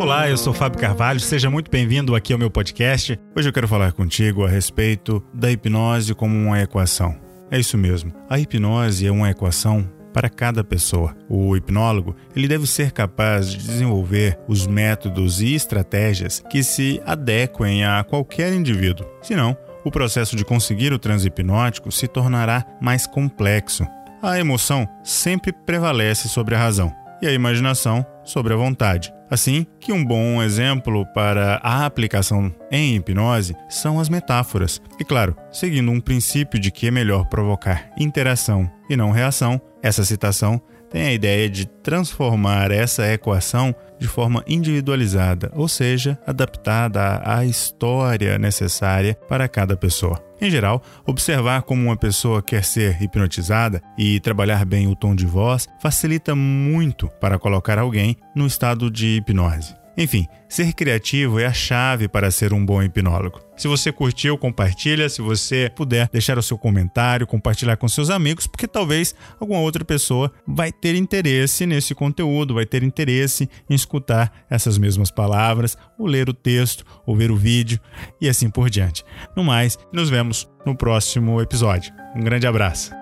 Olá, eu sou Fábio Carvalho, seja muito bem-vindo aqui ao meu podcast. Hoje eu quero falar contigo a respeito da hipnose como uma equação. É isso mesmo, a hipnose é uma equação para cada pessoa. O hipnólogo ele deve ser capaz de desenvolver os métodos e estratégias que se adequem a qualquer indivíduo. Senão, o processo de conseguir o transe hipnótico se tornará mais complexo. A emoção sempre prevalece sobre a razão e a imaginação sobre a vontade. Assim que um bom exemplo para a aplicação em hipnose são as metáforas. E claro, seguindo um princípio de que é melhor provocar interação e não reação, essa citação tem a ideia de transformar essa equação de forma individualizada, ou seja, adaptada à história necessária para cada pessoa. Em geral, observar como uma pessoa quer ser hipnotizada e trabalhar bem o tom de voz facilita muito para colocar alguém no estado de hipnose. Enfim, ser criativo é a chave para ser um bom hipnólogo. Se você curtiu, compartilha. Se você puder deixar o seu comentário, compartilhar com seus amigos, porque talvez alguma outra pessoa vai ter interesse nesse conteúdo, vai ter interesse em escutar essas mesmas palavras, ou ler o texto, ou ver o vídeo e assim por diante. No mais, nos vemos no próximo episódio. Um grande abraço.